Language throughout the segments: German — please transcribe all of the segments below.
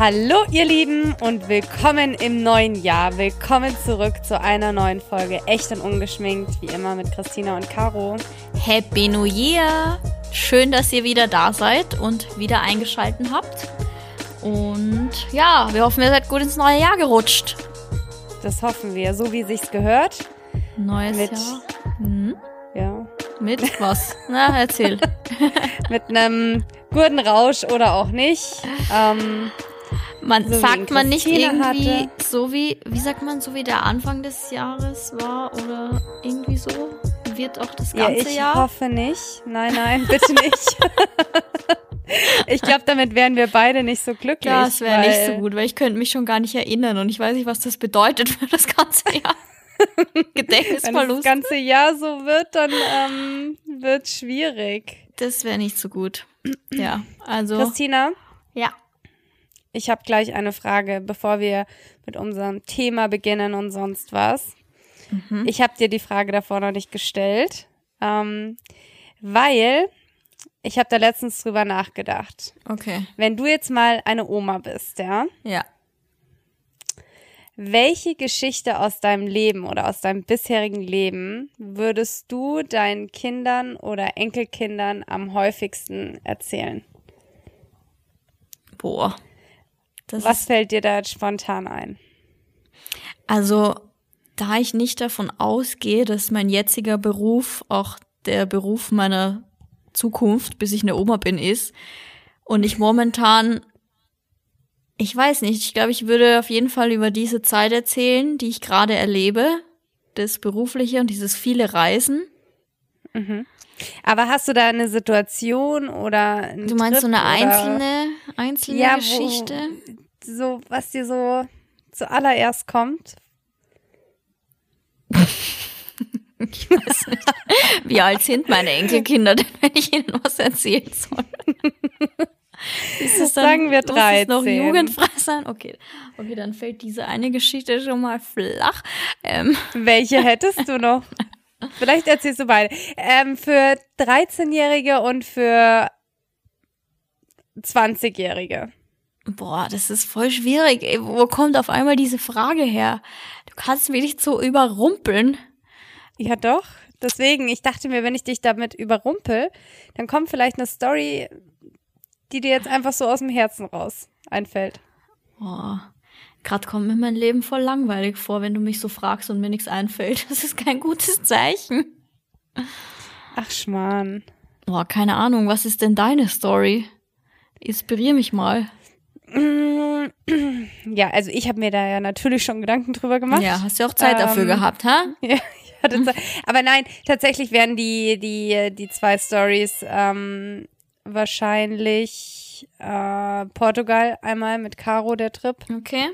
Hallo ihr Lieben und willkommen im neuen Jahr. Willkommen zurück zu einer neuen Folge Echt und Ungeschminkt, wie immer mit Christina und Caro. Happy New Year! Schön, dass ihr wieder da seid und wieder eingeschalten habt. Und ja, wir hoffen, ihr seid gut ins neue Jahr gerutscht. Das hoffen wir, so wie sich's gehört. Neues Mit- Jahr. Mhm. Ja. Mit was? Na, erzähl. Mit einem guten Rausch oder auch nicht. Ähm, Man So sagt man nicht irgendwie hatte. so wie, wie sagt man, so wie der Anfang des Jahres war oder irgendwie so? Wird auch das ja, ganze ich Jahr? hoffe nicht. Nein, nein, bitte nicht. ich glaube, damit wären wir beide nicht so glücklich. Ja, das wäre nicht so gut, weil ich könnte mich schon gar nicht erinnern und ich weiß nicht, was das bedeutet für das ganze Jahr. Wenn das Gedächtnisverlust. ganze Jahr so wird, dann ähm, wird schwierig. Das wäre nicht so gut. Ja, also. Christina, Ja. Ich habe gleich eine Frage, bevor wir mit unserem Thema beginnen und sonst was. Mhm. Ich habe dir die Frage davor noch nicht gestellt, ähm, weil ich habe da letztens drüber nachgedacht. Okay. Wenn du jetzt mal eine Oma bist, ja, Ja. welche Geschichte aus deinem Leben oder aus deinem bisherigen Leben würdest du deinen Kindern oder Enkelkindern am häufigsten erzählen? Boah. Das Was fällt dir da jetzt spontan ein? also, da ich nicht davon ausgehe, dass mein jetziger Beruf auch der Beruf meiner Zukunft, bis ich eine Oma bin, ist, und ich momentan, ich weiß nicht, ich glaube, ich würde auf jeden Fall über diese Zeit erzählen, die ich gerade erlebe, das Berufliche und dieses viele Reisen. Aber hast du da eine Situation oder Du meinst so Trip eine oder einzelne, einzelne Ja, wo- Geschichte? So was dir so zuallererst kommt? Ich weiß nicht. Wie alt sind meine Enkelkinder denn, wenn ich ihnen was erzählen soll? Ist es dann, Sagen wir muss es noch 13. jugendfrei sein? Okay. Okay, dann fällt diese eine Geschichte schon mal flach. Ähm, Welche hättest du noch? Vielleicht erzählst du beide. Ähm, für 13-Jährige und für 20-Jährige. Boah, das ist voll schwierig. Ey, wo kommt auf einmal diese Frage her? Du kannst mich nicht so überrumpeln. Ja, doch. Deswegen, ich dachte mir, wenn ich dich damit überrumpel, dann kommt vielleicht eine Story, die dir jetzt einfach so aus dem Herzen raus einfällt. Boah. Gerade kommt mir mein Leben voll langweilig vor, wenn du mich so fragst und mir nichts einfällt. Das ist kein gutes Zeichen. Ach, Schmarrn. Boah, keine Ahnung, was ist denn deine Story? Inspirier mich mal. Ja, also ich habe mir da ja natürlich schon Gedanken drüber gemacht. Ja, hast du auch Zeit dafür Ähm, gehabt, ha? Ja, ich hatte Zeit. Aber nein, tatsächlich werden die, die, die zwei Stories ähm, wahrscheinlich äh, Portugal einmal mit Caro der Trip, Okay.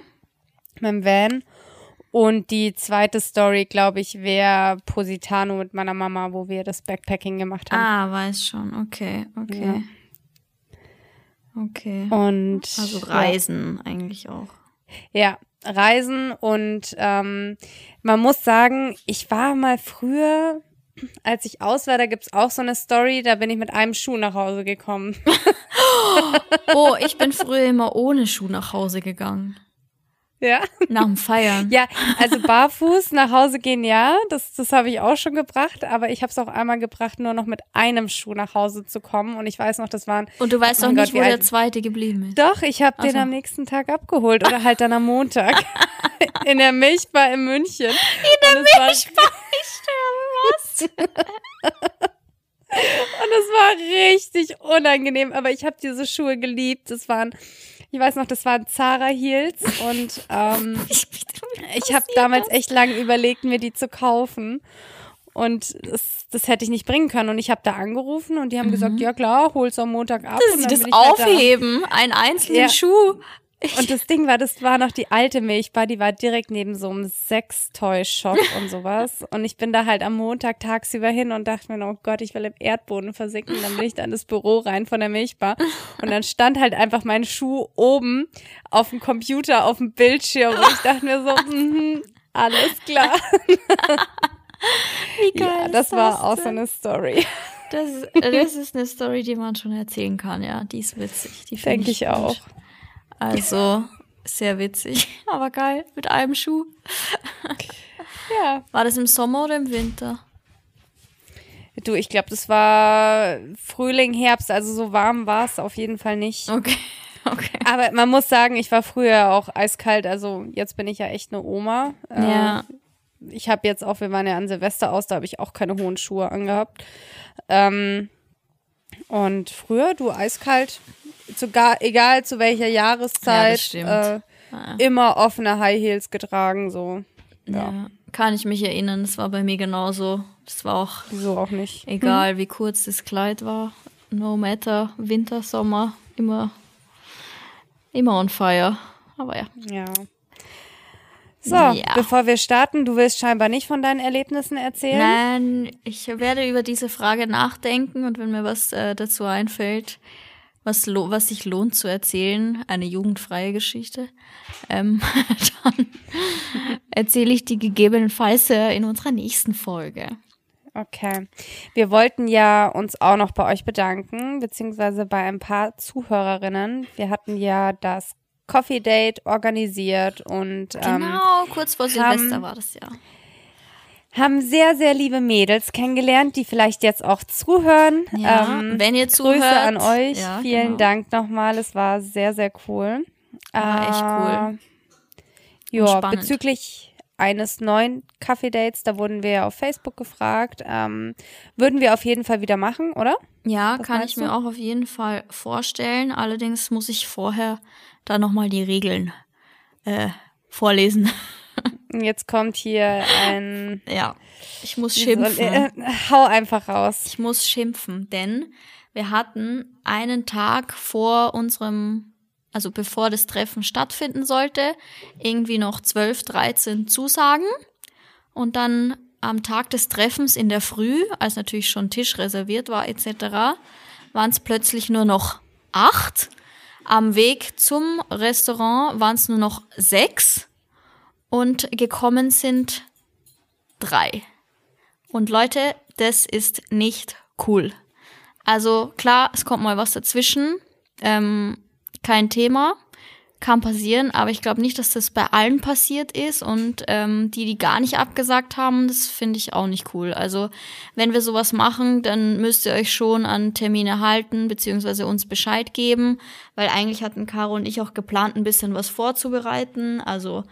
mit dem Van. Und die zweite Story, glaube ich, wäre Positano mit meiner Mama, wo wir das Backpacking gemacht haben. Ah, weiß schon. Okay, okay. Okay. Und Also Reisen eigentlich auch. Ja, Reisen und ähm, man muss sagen, ich war mal früher, als ich aus war, da gibt's auch so eine Story, da bin ich mit einem Schuh nach Hause gekommen. Oh, ich bin früher immer ohne Schuh nach Hause gegangen. Ja. Nach dem Feiern. Ja, also barfuß nach Hause gehen, ja, das, das habe ich auch schon gebracht, aber ich habe es auch einmal gebracht, nur noch mit einem Schuh nach Hause zu kommen. Und ich weiß noch, das waren. Und du weißt Oh auch mein nicht, Gott, wo der zweite geblieben ist. Doch, ich habe den am nächsten Tag abgeholt oder halt dann am Montag in der Milchbar in München. In der Milchbar? Ich sterbe, was? Und es war richtig unangenehm, aber ich habe diese Schuhe geliebt. Das waren, ich weiß noch, das waren Zara Heels und ähm, ich habe damals echt lange überlegt, mir die zu kaufen. Und das, das hätte ich nicht bringen können. Und ich habe da angerufen und die haben gesagt, ja klar, hol's am Montag ab. Dass sie das ich halt da. aufheben, einen einzelnen Ja. Schuh. Und das Ding war, das war noch die alte Milchbar, die war direkt neben so einem Sextoy-Shop und sowas. Und ich bin da halt am Montag tagsüber hin und dachte mir, oh Gott, ich will im Erdboden versinken. Dann bin ich da in das Büro rein von der Milchbar. Und dann stand halt einfach mein Schuh oben auf dem Computer, auf dem Bildschirm. Und ich dachte mir so, mhm, alles klar. Wie geil Ja, ist das war auch so eine Story. Das, ist- das ist eine Story, die man schon erzählen kann, ja. Die ist witzig. Die Denke ich gut. auch. Also sehr witzig, aber geil, mit einem Schuh. Ja. War das im Sommer oder im Winter? Du, ich glaube, das war Frühling, Herbst, also so warm war es auf jeden Fall nicht. Okay, okay. Aber man muss sagen, ich war früher auch eiskalt, also jetzt bin ich ja echt eine Oma. Ja. Ich habe jetzt auch, wir waren ja an Silvester aus, da habe ich auch keine hohen Schuhe angehabt. Ähm, und früher, du eiskalt, sogar egal zu welcher Jahreszeit, Ja, das stimmt. äh, Ah. immer offene High Heels getragen, so. Ja, Ja. Kann ich mich erinnern, das war bei mir genauso. Das war auch wieso auch nicht. egal, wie kurz das Kleid war. No matter, Winter, Sommer, immer, immer on fire. Aber ja. Ja. So, Ja. bevor wir starten, du willst scheinbar nicht von deinen Erlebnissen erzählen. Nein, ich werde über diese Frage nachdenken und wenn mir was äh, dazu einfällt, was, lo was sich lohnt zu erzählen, eine jugendfreie Geschichte, ähm, dann erzähle ich die gegebenenfalls äh, in unserer nächsten Folge. Okay. Wir wollten ja uns auch noch bei euch bedanken, beziehungsweise bei ein paar Zuhörerinnen. Wir hatten ja das Coffee Date organisiert und ähm, Genau, kurz vor Silvester haben- war das ja. Haben sehr, sehr liebe Mädels kennengelernt, die vielleicht jetzt auch zuhören. Ja, ähm, wenn ihr zuhört. Grüße an euch. Ja, Vielen genau. Dank nochmal. Es war sehr, sehr cool. War echt cool. Äh, Ja, bezüglich eines neuen Kaffee-Dates, da wurden wir ja auf Facebook gefragt. Ähm, würden wir auf jeden Fall wieder machen, oder? Ja, Was kann ich mir du? auch auf jeden Fall vorstellen. Allerdings muss ich vorher da nochmal die Regeln äh, vorlesen. Jetzt kommt hier ein. ja, ich muss schimpfen. äh, hau einfach raus. Ich muss schimpfen, denn wir hatten einen Tag vor unserem, also bevor das Treffen stattfinden sollte, irgendwie noch 12, 13 Zusagen. Und dann am Tag des Treffens in der Früh, als natürlich schon Tisch reserviert war etc., waren es plötzlich nur noch acht. Am Weg zum Restaurant waren es nur noch sechs. Und gekommen sind drei. Und Leute, das ist nicht cool. Also klar, es kommt mal was dazwischen. Ähm, kein Thema. Kann passieren, aber ich glaube nicht, dass das bei allen passiert ist. Und ähm, die, die gar nicht abgesagt haben, das finde ich auch nicht cool. Also wenn wir sowas machen, dann müsst ihr euch schon an Termine halten, beziehungsweise uns Bescheid geben. Weil eigentlich hatten Caro und ich auch geplant, ein bisschen was vorzubereiten. Also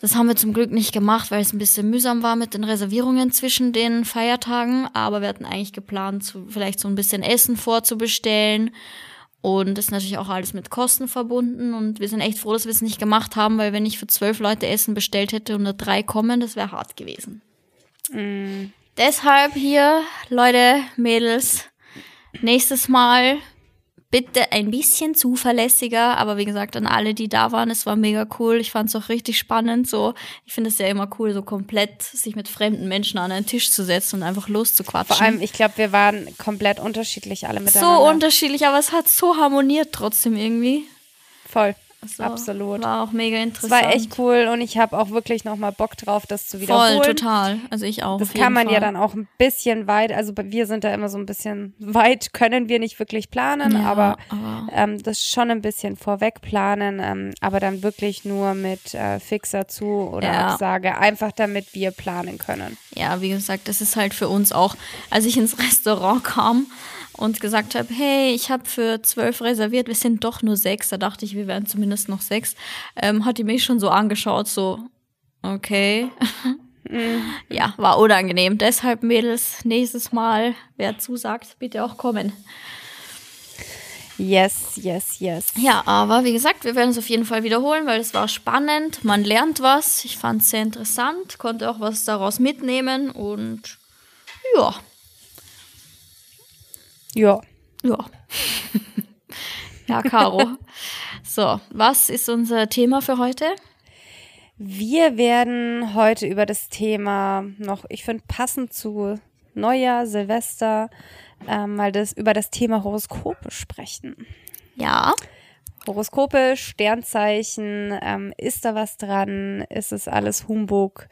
das haben wir zum Glück nicht gemacht, weil es ein bisschen mühsam war mit den Reservierungen zwischen den Feiertagen. Aber wir hatten eigentlich geplant, zu, vielleicht so ein bisschen Essen vorzubestellen. Und das ist natürlich auch alles mit Kosten verbunden. Und wir sind echt froh, dass wir es nicht gemacht haben, weil wenn ich für zwölf Leute Essen bestellt hätte und nur drei kommen, das wäre hart gewesen. Deshalb hier, Leute, Mädels, nächstes Mal bitte ein bisschen zuverlässiger, aber wie gesagt, an alle, die da waren, es war mega cool. Ich fand es auch richtig spannend. So, ich finde es ja immer cool, so komplett sich mit fremden Menschen an einen Tisch zu setzen und einfach loszuquatschen. Vor allem, ich glaube, wir waren komplett unterschiedlich alle so miteinander. unterschiedlich, aber es hat so harmoniert trotzdem irgendwie. Voll. Also, Absolut. War auch mega Es interessant. war echt cool und ich habe auch wirklich nochmal Bock drauf, das zu wiederholen. Voll, total. Also ich auch. Das kann man ja Fall. dann auch ein bisschen weit, also wir sind da immer so ein bisschen weit, können wir nicht wirklich planen, Ja, aber, aber- ähm, das schon ein bisschen vorweg planen, ähm, aber dann wirklich nur mit äh, Fixer zu oder Ja. Absage, einfach damit wir planen können. ja, wie gesagt, das ist halt für uns auch, als ich ins Restaurant kam und gesagt habe, hey, ich habe für zwölf reserviert, wir sind doch nur sechs, da dachte ich, wir wären zumindest noch sechs, ähm, hat die mich schon so angeschaut, so, okay. ja, war unangenehm. Deshalb, Mädels, nächstes Mal, wer zusagt, bitte auch kommen. Yes, yes, yes. Ja, aber wie gesagt, wir werden es auf jeden Fall wiederholen, weil es war spannend. Man lernt was. Ich fand es sehr interessant, konnte auch was daraus mitnehmen und ja, Ja. ja. ja, Caro. so, was ist unser Thema für heute? Wir werden heute über das Thema noch, ich finde passend zu Neujahr, Silvester, ähm, mal das über das Thema Horoskope sprechen. Ja, Horoskope, Sternzeichen, ähm, ist da was dran? Ist es alles Humbug?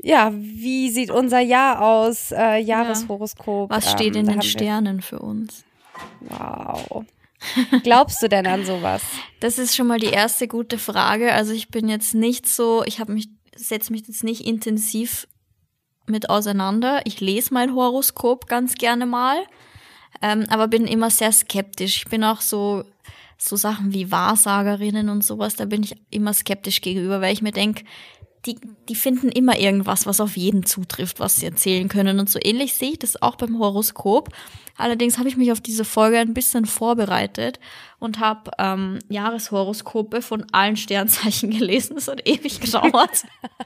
Ja, wie sieht unser Jahr aus? Äh, Jahreshoroskop. was steht ähm, in den Sternen für uns? Wow. Glaubst du denn an sowas? Das ist schon mal die erste gute Frage. Also ich bin jetzt nicht so, ich habe mich, setze mich jetzt nicht intensiv mit auseinander. Ich lese mein Horoskop ganz gerne mal, ähm, aber bin immer sehr skeptisch. Ich bin auch so, so Sachen wie Wahrsagerinnen und sowas, da bin ich immer skeptisch gegenüber, weil ich mir denk die, die finden immer irgendwas, was auf jeden zutrifft, was sie erzählen können. Und so ähnlich sehe ich das auch beim Horoskop. Allerdings habe ich mich auf diese Folge ein bisschen vorbereitet und habe ähm, Jahreshoroskope von allen Sternzeichen gelesen. Das hat ewig gedauert.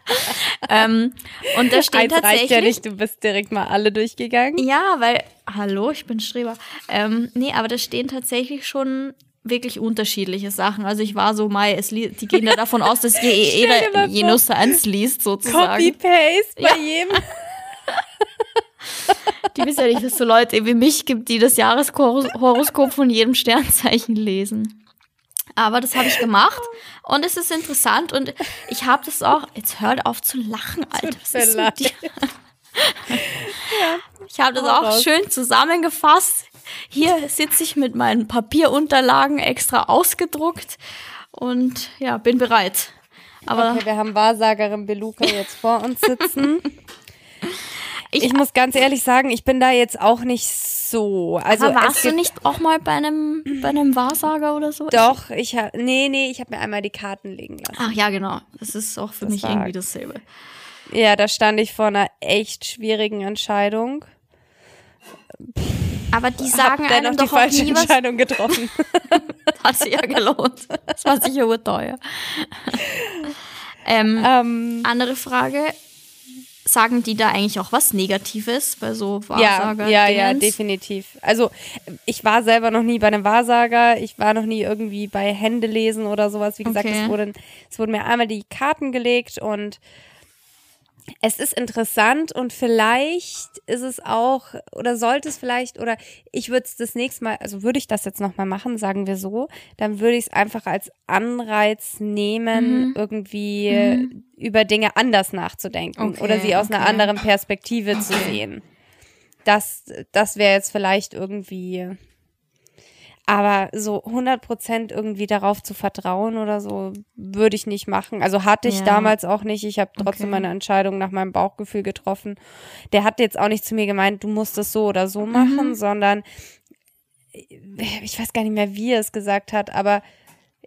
ähm, und da steht Eins tatsächlich. Reicht ja nicht, du bist direkt mal alle durchgegangen. Ja, weil, hallo, ich bin Streber. Ähm, nee, aber da stehen tatsächlich schon wirklich unterschiedliche Sachen. Also ich war so, Mai, es die gehen ja davon aus, dass jeder Jenus eins liest, sozusagen. Copy-Paste bei ja. jedem. Die wissen ja nicht, dass es so Leute wie mich gibt, die das Jahreshoroskop von jedem Sternzeichen lesen. Aber das habe ich gemacht und es ist interessant und ich habe das auch. Jetzt hört auf zu lachen, Alter. Was ist mit dir? Ich habe das auch schön zusammengefasst. Hier sitze ich mit meinen Papierunterlagen extra ausgedruckt und ja, bin bereit. Aber okay, wir haben Wahrsagerin Beluka jetzt vor uns sitzen. Ich, ich, muss ganz ehrlich sagen, ich bin da jetzt auch nicht so. Also aber warst du nicht auch mal bei einem bei einem Wahrsager oder so? Doch, ich habe nee, nee, ich habe mir einmal die Karten legen lassen. Ach ja, genau. Das ist auch für das mich irgendwie dasselbe. Ja, da stand ich vor einer echt schwierigen Entscheidung. Aber die sagen Hab einem doch die falsche Entscheidung getroffen. Hat sich ja gelohnt. Das war sicher teuer. ähm, ähm, andere Frage. Sagen die da eigentlich auch was Negatives bei so Wahrsager? Ja, ja, ja, definitiv. Also ich war selber noch nie bei einem Wahrsager. Ich war noch nie irgendwie bei Händelesen oder sowas. Wie gesagt, okay. es, wurden, es wurden mir einmal die Karten gelegt und es ist interessant und vielleicht ist es auch oder sollte es vielleicht oder ich würde es das nächste Mal, also würde ich das jetzt nochmal machen, sagen wir so, dann würde ich es einfach als Anreiz nehmen, mhm. irgendwie mhm. über Dinge anders nachzudenken okay, oder sie aus okay. einer anderen Perspektive okay. zu sehen. Das, das wäre jetzt vielleicht irgendwie aber so 100% irgendwie darauf zu vertrauen oder so, würde ich nicht machen. Also hatte ich ja. damals auch nicht. Ich habe trotzdem okay. meine Entscheidung nach meinem Bauchgefühl getroffen. Der hat jetzt auch nicht zu mir gemeint, du musst es so oder so machen, mhm. sondern ich weiß gar nicht mehr, wie er es gesagt hat, aber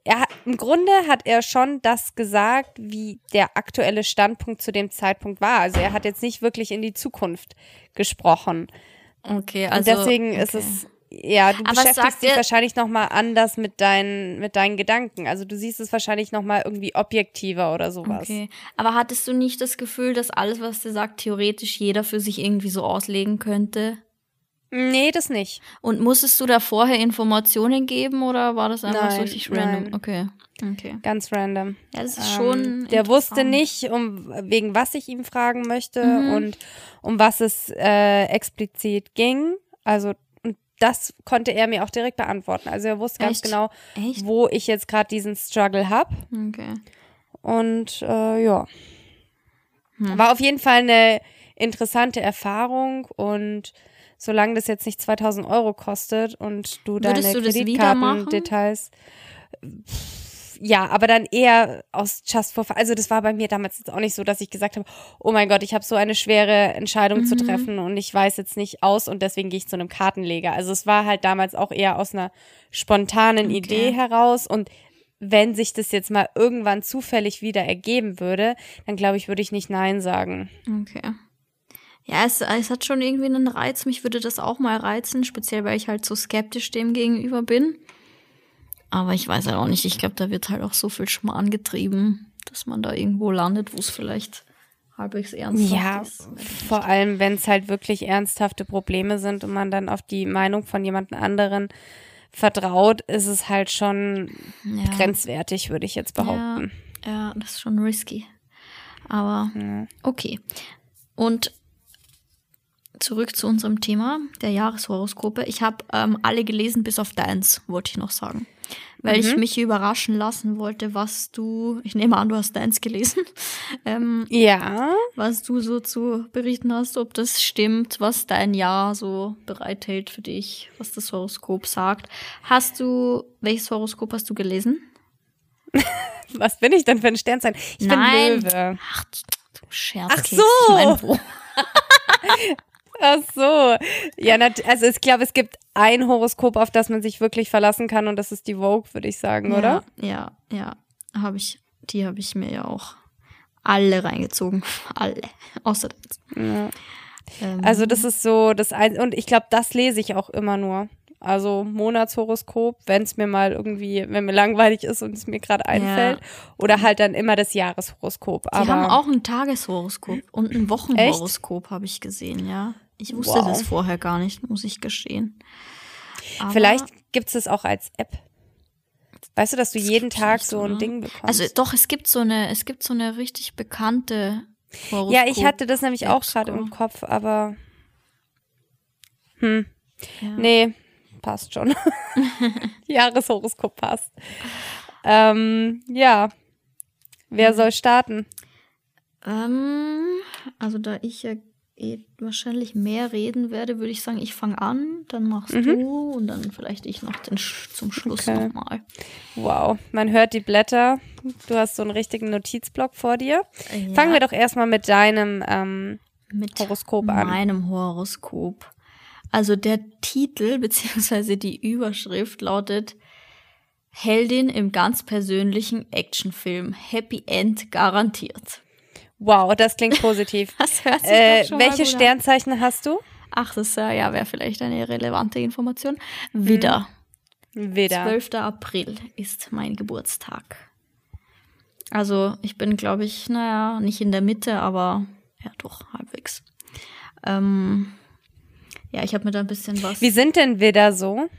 er hat, im Grunde hat er schon das gesagt, wie der aktuelle Standpunkt zu dem Zeitpunkt war. Also er hat jetzt nicht wirklich in die Zukunft gesprochen. Okay, also Und deswegen okay. ist es ja, du Aber beschäftigst dich wahrscheinlich noch mal anders mit deinen mit deinen Gedanken. Also du siehst es wahrscheinlich noch mal irgendwie objektiver oder sowas. Okay. Aber hattest du nicht das Gefühl, dass alles, was der sagt, theoretisch jeder für sich irgendwie so auslegen könnte? Nee, das nicht. Und musstest du da vorher Informationen geben oder war das einfach nein, so richtig random? Nein. Okay. Okay. Ganz random. Ja, das ist schon. Ähm, der wusste nicht, um wegen was ich ihm fragen möchte mhm. und um was es äh, explizit ging. Also das konnte er mir auch direkt beantworten. Also er wusste ganz Echt? genau, Echt? wo ich jetzt gerade diesen Struggle habe. Okay. Und äh, ja. Hm. War auf jeden Fall eine interessante Erfahrung und solange das jetzt nicht 2000 Euro kostet und du deine Kreditkartendetails ja, aber dann eher aus Just for Fun. Also das war bei mir damals jetzt auch nicht so, dass ich gesagt habe, oh mein Gott, ich habe so eine schwere Entscheidung mhm. zu treffen und ich weiß jetzt nicht aus und deswegen gehe ich zu einem Kartenleger. Also es war halt damals auch eher aus einer spontanen okay. Idee heraus und wenn sich das jetzt mal irgendwann zufällig wieder ergeben würde, dann glaube ich, würde ich nicht Nein sagen. Okay. Ja, es, es hat schon irgendwie einen Reiz. Mich würde das auch mal reizen, speziell weil ich halt so skeptisch dem gegenüber bin. Aber ich weiß halt auch nicht, ich glaube, da wird halt auch so viel Schmarrn getrieben, dass man da irgendwo landet, wo es vielleicht halbwegs ernsthaft ja, ist. Ja, vor allem, wenn es halt wirklich ernsthafte Probleme sind und man dann auf die Meinung von jemand anderen vertraut, ist es halt schon ja. grenzwertig, würde ich jetzt behaupten. Ja, ja, das ist schon risky. Aber okay. Und zurück zu unserem Thema der Jahreshoroskope. Ich habe ähm, alle gelesen, bis auf deins, wollte ich noch sagen. weil ich mich überraschen lassen wollte, was du, ich nehme an, du hast deins gelesen, ähm, Ja. was du so zu berichten hast, ob das stimmt, was dein Jahr so bereithält für dich, was das Horoskop sagt. Hast du, welches Horoskop hast du gelesen? Was bin ich denn für ein Sternzeichen? Ich Nein. bin Löwe. Ach, du Scherzkeks. Ach so. Ach so. Ja, also ich glaube, es gibt ein Horoskop, auf das man sich wirklich verlassen kann und das ist die Vogue, würde ich sagen, oder? Ja, ja, ja. Habe ich, die habe ich mir ja auch alle reingezogen. Alle. Außer. Ja. Ähm, Also das ist so das ein und ich glaube, das lese ich auch immer nur. Also Monatshoroskop, wenn es mir mal irgendwie, wenn mir langweilig ist und es mir gerade einfällt, oder halt dann immer das Jahreshoroskop. die Aber haben auch ein Tageshoroskop und ein Wochenhoroskop, habe ich gesehen, ja. Ich wusste Wow. das vorher gar nicht, muss ich gestehen. Aber vielleicht gibt es das auch als App. Weißt du, dass du jeden gibt's Tag so ein oder? Ding bekommst? Also doch, es gibt so eine, es gibt so eine richtig bekannte Horoskop. ja, ich hatte das nämlich auch gerade im Kopf, aber hm, Ja. nee, passt schon. Jahreshoroskop passt. Ähm, ja. Wer Mhm. soll starten? Ähm, also da ich ja eh wahrscheinlich mehr reden werde, würde ich sagen, ich fange an, dann machst du und dann vielleicht ich noch den Sch zum Schluss Mhm. Okay. nochmal. Wow, man hört die Blätter. Du hast so einen richtigen Notizblock vor dir. Fangen wir doch erstmal mit deinem ähm, mit Horoskop an. meinem Horoskop. Also der Titel beziehungsweise die Überschrift lautet Heldin im ganz persönlichen Actionfilm. Happy End garantiert. Wow, das klingt positiv. Das hört sich äh, schon welche gut an. Sternzeichen hast du? Ach, das äh, ja, wäre vielleicht eine relevante Information. Widder. Widder. 12. April ist mein Geburtstag. Also ich bin, glaube ich, naja, nicht in der Mitte, aber ja, doch, halbwegs. Ähm, ja, ich habe mir da ein bisschen was. Wie sind denn Widder so?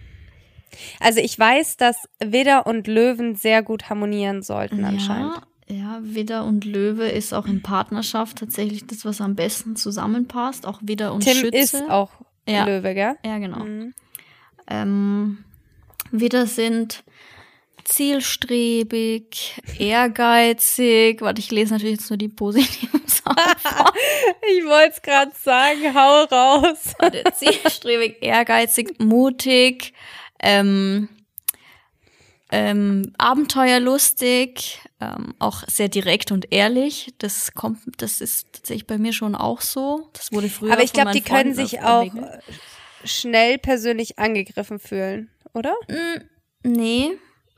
Also ich weiß, dass Widder und Löwen sehr gut harmonieren sollten anscheinend. Ja, ja, Widder und Löwe ist auch in Partnerschaft tatsächlich das, was am besten zusammenpasst. Auch Widder und Tim Schütze. ist auch Ja. Löwe, gell? Ja, genau. Mhm. Ähm, Widder sind zielstrebig, ehrgeizig. Warte, ich lese natürlich jetzt nur die positiven Sachen. Ich wollte es gerade sagen, hau raus. Warte, zielstrebig, ehrgeizig, mutig, ähm, ähm, abenteuerlustig, ähm, auch sehr direkt und ehrlich. Das kommt, das ist tatsächlich bei mir schon auch so. Das wurde früher. Aber ich glaube, die können sich äh, auch begegnet. schnell persönlich angegriffen fühlen, oder? Nee.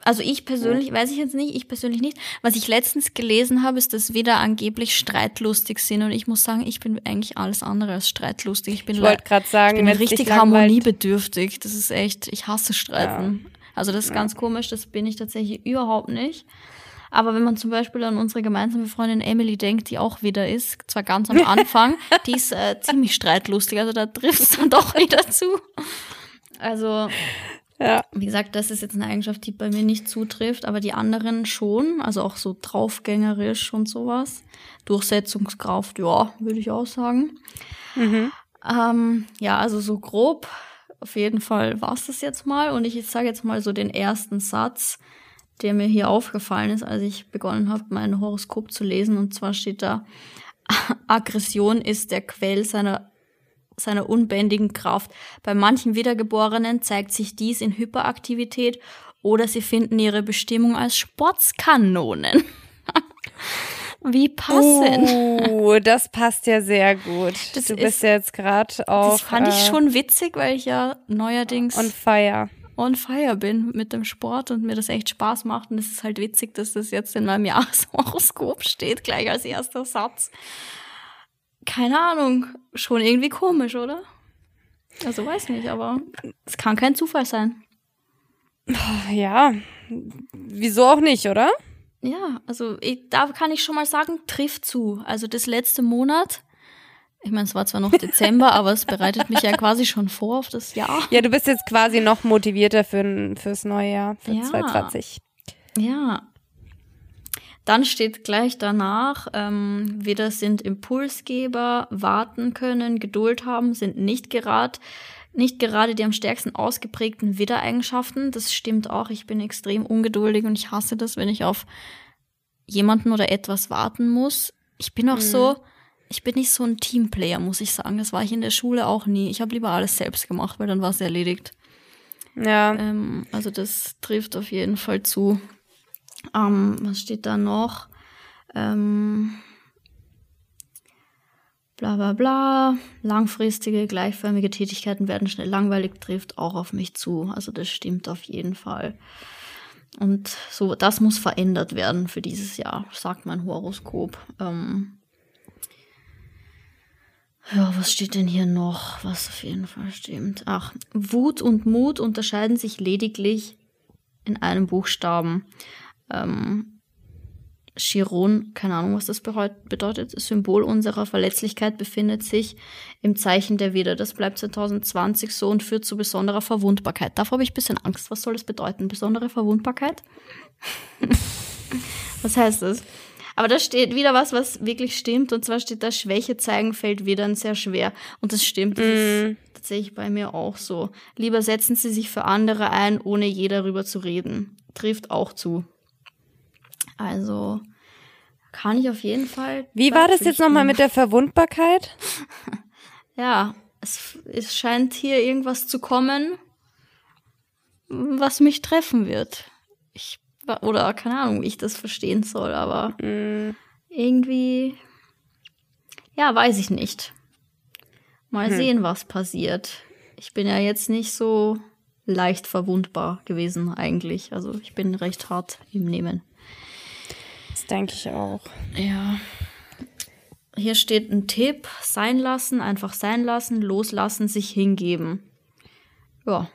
Also ich persönlich, weiß ich jetzt nicht, ich persönlich nicht. Was ich letztens gelesen habe, ist, dass wir angeblich streitlustig sind. Und ich muss sagen, ich bin eigentlich alles andere als streitlustig. Ich bin, Ich le- wollte gerade sagen, ich bin richtig harmoniebedürftig. Das ist echt, ich hasse Streiten. Also das ist ganz komisch, das bin ich tatsächlich überhaupt nicht. Aber wenn man zum Beispiel an unsere gemeinsame Freundin Emily denkt, die auch wieder ist, zwar ganz am Anfang, die ist äh, ziemlich streitlustig, also da trifft es dann doch wieder zu. Also Ja. wie gesagt, das ist jetzt eine Eigenschaft, die bei mir nicht zutrifft, aber die anderen schon, also auch so draufgängerisch und sowas. Durchsetzungskraft, ja, würde ich auch sagen. Mhm. Ähm, ja, also so grob, auf jeden Fall war's das jetzt mal. Und ich sage jetzt mal so den ersten Satz, der mir hier aufgefallen ist, als ich begonnen habe, mein Horoskop zu lesen. Und zwar steht da, Aggression ist der Quell seiner seiner unbändigen Kraft. Bei manchen Wiedergeborenen zeigt sich dies in Hyperaktivität oder sie finden ihre Bestimmung als Sportskanonen. Wie passend. Uh, das passt ja sehr gut. Das du ist- bist ja jetzt gerade auch das fand ich äh, schon witzig, weil ich ja neuerdings on fire. on fire bin mit dem Sport und mir das echt Spaß macht. Und es ist halt witzig, dass das jetzt in meinem Jahreshoroskop steht, gleich als erster Satz. Keine Ahnung, schon irgendwie komisch, oder? Also weiß nicht, aber es kann kein Zufall sein. Ja, wieso auch nicht, oder? Ja, also ich, da kann ich schon mal sagen, trifft zu. Also das letzte Monat, ich meine, es war zwar noch Dezember, aber es bereitet mich ja quasi schon vor auf das Jahr. Ja, du bist jetzt quasi noch motivierter für, fürs neue Jahr, für Ja. 2020. Ja. Dann steht gleich danach, ähm, wieder sind Impulsgeber, warten können, Geduld haben, sind nicht gerad, nicht gerade die am stärksten ausgeprägten Widdereigenschaften. Das stimmt auch. Ich bin extrem ungeduldig und ich hasse das, wenn ich auf jemanden oder etwas warten muss. Ich bin auch mhm. so, ich bin nicht so ein Teamplayer, muss ich sagen. Das war ich in der Schule auch nie. Ich habe lieber alles selbst gemacht, weil dann war es erledigt. Ja. Ähm, also das trifft auf jeden Fall zu. Ähm, was steht da noch? Ähm, bla bla bla. Langfristige, gleichförmige Tätigkeiten werden schnell langweilig, trifft auch auf mich zu. Also das stimmt auf jeden Fall. Und so, das muss verändert werden für dieses Jahr, sagt mein Horoskop. Ähm, ja, was steht denn hier noch, was auf jeden Fall stimmt? Ach, Wut und Mut unterscheiden sich lediglich in einem Buchstaben. Ähm, Chiron, keine Ahnung, was das bedeutet. Das Symbol unserer Verletzlichkeit befindet sich im Zeichen der Widder. Das bleibt 2020 so und führt zu besonderer Verwundbarkeit. Davor habe ich ein bisschen Angst. Was soll das bedeuten? Besondere Verwundbarkeit? was heißt das? Aber da steht wieder was, was wirklich stimmt. Und zwar steht da, Schwäche zeigen fällt wieder sehr schwer. Und das stimmt. Das mm. ist tatsächlich bei mir auch so. Lieber setzen Sie sich für andere ein, ohne je darüber zu reden. Trifft auch zu. Also kann ich auf jeden Fall. Wie war das jetzt nochmal mit der Verwundbarkeit? ja, es, es scheint hier irgendwas zu kommen, was mich treffen wird. Ich oder keine Ahnung, wie ich das verstehen soll, aber mm. irgendwie, ja, weiß ich nicht. Mal hm. sehen, was passiert. Ich bin ja jetzt nicht so leicht verwundbar gewesen eigentlich. Also ich bin recht hart im Nehmen. Denke ich auch. Ja. Hier steht ein Tipp: sein lassen, einfach sein lassen, loslassen, sich hingeben. Ja.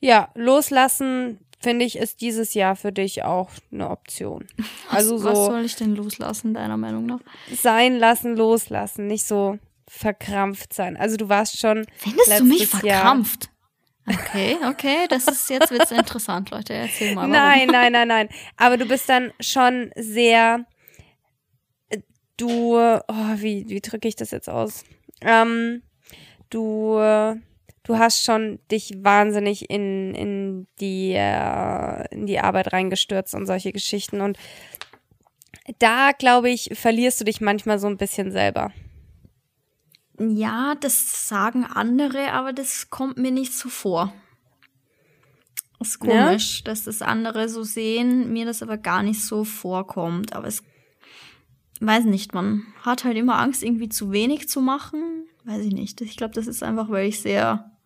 Ja, loslassen finde ich, ist dieses Jahr für dich auch eine Option. Also was, so. Was soll ich denn loslassen, deiner Meinung nach? Sein lassen, loslassen, nicht so verkrampft sein. Also du warst schon. Findest du mich verkrampft? Jahr Okay, okay, das ist jetzt wird's interessant, Leute. Erzähl mal. Warum. Nein, nein, nein, nein. Aber du bist dann schon sehr. Du, oh, wie wie drücke ich das jetzt aus? Ähm, du du hast schon dich wahnsinnig in, in, die, äh, in die Arbeit reingestürzt und solche Geschichten. Und da, glaube ich, verlierst du dich manchmal so ein bisschen selber. Ja, das sagen andere, aber das kommt mir nicht so vor. Das ist komisch, ja? dass das andere so sehen, mir das aber gar nicht so vorkommt. Aber es, weiß nicht, man hat halt immer Angst, irgendwie zu wenig zu machen. Weiß ich nicht. Ich glaube, das ist einfach, weil ich sehr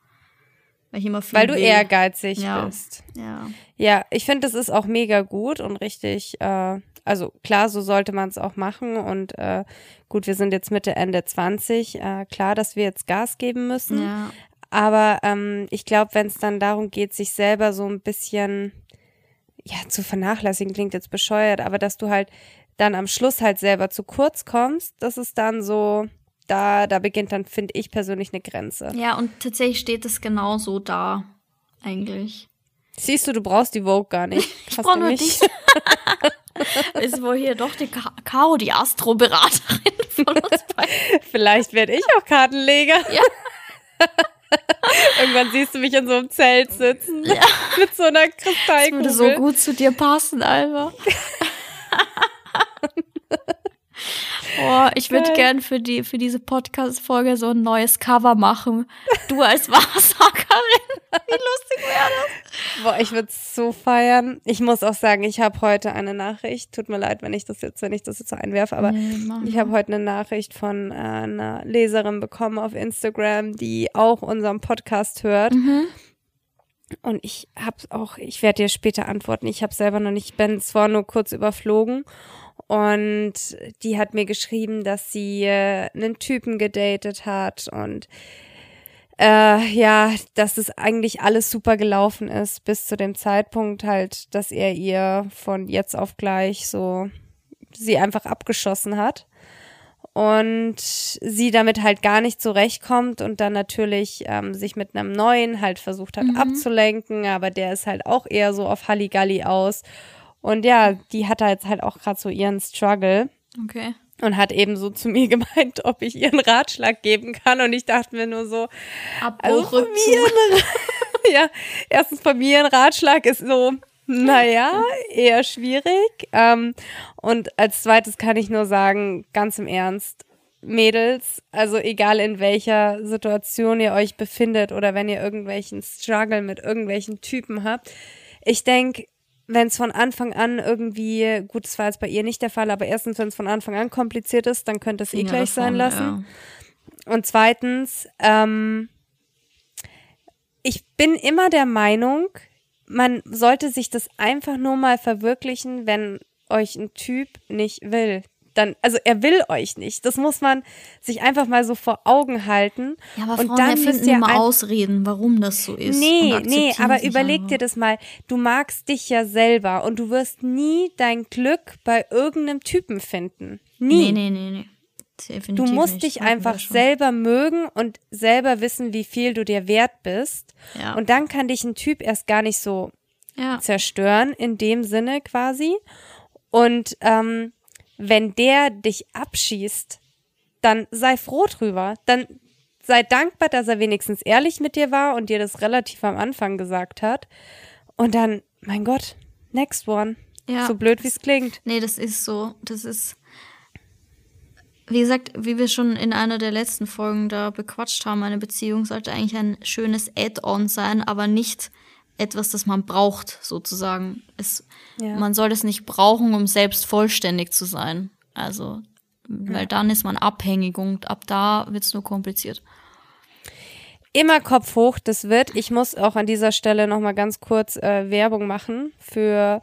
weil ich immer viel Weil du will. ehrgeizig ja. bist. Ja. Ja, ich finde, das ist auch mega gut und richtig, äh, also klar, so sollte man es auch machen. Und äh, gut, wir sind jetzt Mitte, Ende 20. Äh, klar, dass wir jetzt Gas geben müssen. Ja. Aber ähm, ich glaube, wenn es dann darum geht, sich selber so ein bisschen ja zu vernachlässigen, klingt jetzt bescheuert, aber dass du halt dann am Schluss halt selber zu kurz kommst, das ist dann so, da, da beginnt dann, finde ich persönlich, eine Grenze. Ja, und tatsächlich steht es genau so da, eigentlich. Siehst du, du brauchst die Vogue gar nicht. ich brauche nur dich. ist wohl hier doch die Caro, die Astroberaterin von uns beiden. Vielleicht werde ich auch Kartenleger. Ja. Irgendwann siehst du mich in so einem Zelt sitzen. Ja. Mit so einer Kristallkugel. Das würde so gut zu dir passen, Alba. Oh, ich würde gern für die für diese Podcast-Folge so ein neues Cover machen. Du als Wahrsagerin. Wie lustig wäre das? Boah, ich würde es so feiern. Ich muss auch sagen, ich habe heute eine Nachricht. Tut mir leid, wenn ich das jetzt, wenn ich das jetzt so einwerfe, aber nee, ich habe heute eine Nachricht von äh, einer Leserin bekommen auf Instagram, die auch unseren Podcast hört. Mhm. Und ich habe auch, ich werde dir später antworten. Ich habe selber noch nicht, bin zwar nur kurz überflogen und die hat mir geschrieben, dass sie äh, einen Typen gedatet hat und äh, ja, dass es eigentlich alles super gelaufen ist, bis zu dem Zeitpunkt halt, dass er ihr von jetzt auf gleich so sie einfach abgeschossen hat und sie damit halt gar nicht zurechtkommt und dann natürlich ähm, sich mit einem neuen halt versucht hat mhm. abzulenken, aber der ist halt auch eher so auf Halligalli aus und ja, die hat da jetzt halt auch gerade so ihren Struggle. Okay. und hat eben so zu mir gemeint, ob ich ihr einen Ratschlag geben kann. Und ich dachte mir nur so, also Familien, ja, erstens Familienratschlag ist so, naja, eher schwierig. Ähm, und als zweites kann ich nur sagen, ganz im Ernst, Mädels, also egal in welcher Situation ihr euch befindet oder wenn ihr irgendwelchen Struggle mit irgendwelchen Typen habt, ich denke, wenn es von Anfang an irgendwie, gut, das war jetzt bei ihr nicht der Fall, aber erstens, wenn es von Anfang an kompliziert ist, dann könnte es eh gleich sein lassen. Ja. Und zweitens, ähm, ich bin immer der Meinung, man sollte sich das einfach nur mal verwirklichen, wenn euch ein Typ nicht will dann, also er will euch nicht. Das muss man sich einfach mal so vor Augen halten. Ja, aber Frauen und dann erfinden immer Ausreden, warum das so ist. Nee, nee, aber überleg dir das mal. Du magst dich ja selber und du wirst nie dein Glück bei irgendeinem Typen finden. Nie. Nee, nee, nee, nee. Definitiv du musst nicht. dich einfach selber mögen und selber wissen, wie viel du dir wert bist. Ja. Und dann kann dich ein Typ erst gar nicht so ja. zerstören, in dem Sinne quasi. Und ähm, wenn der dich abschießt, dann sei froh drüber. Dann sei dankbar, dass er wenigstens ehrlich mit dir war und dir das relativ am Anfang gesagt hat. Und dann, mein Gott, next one. Ja, so blöd wie es klingt. Nee, das ist so. Das ist. Wie gesagt, wie wir schon in einer der letzten Folgen da bequatscht haben, eine Beziehung sollte eigentlich ein schönes Add-on sein, aber nicht etwas, das man braucht, sozusagen. Es, ja. Man soll es nicht brauchen, um selbst vollständig zu sein. Also, weil ja. dann ist man abhängig und ab da wird es nur kompliziert. Immer Kopf hoch, das wird. Ich muss auch an dieser Stelle nochmal ganz kurz äh, Werbung machen für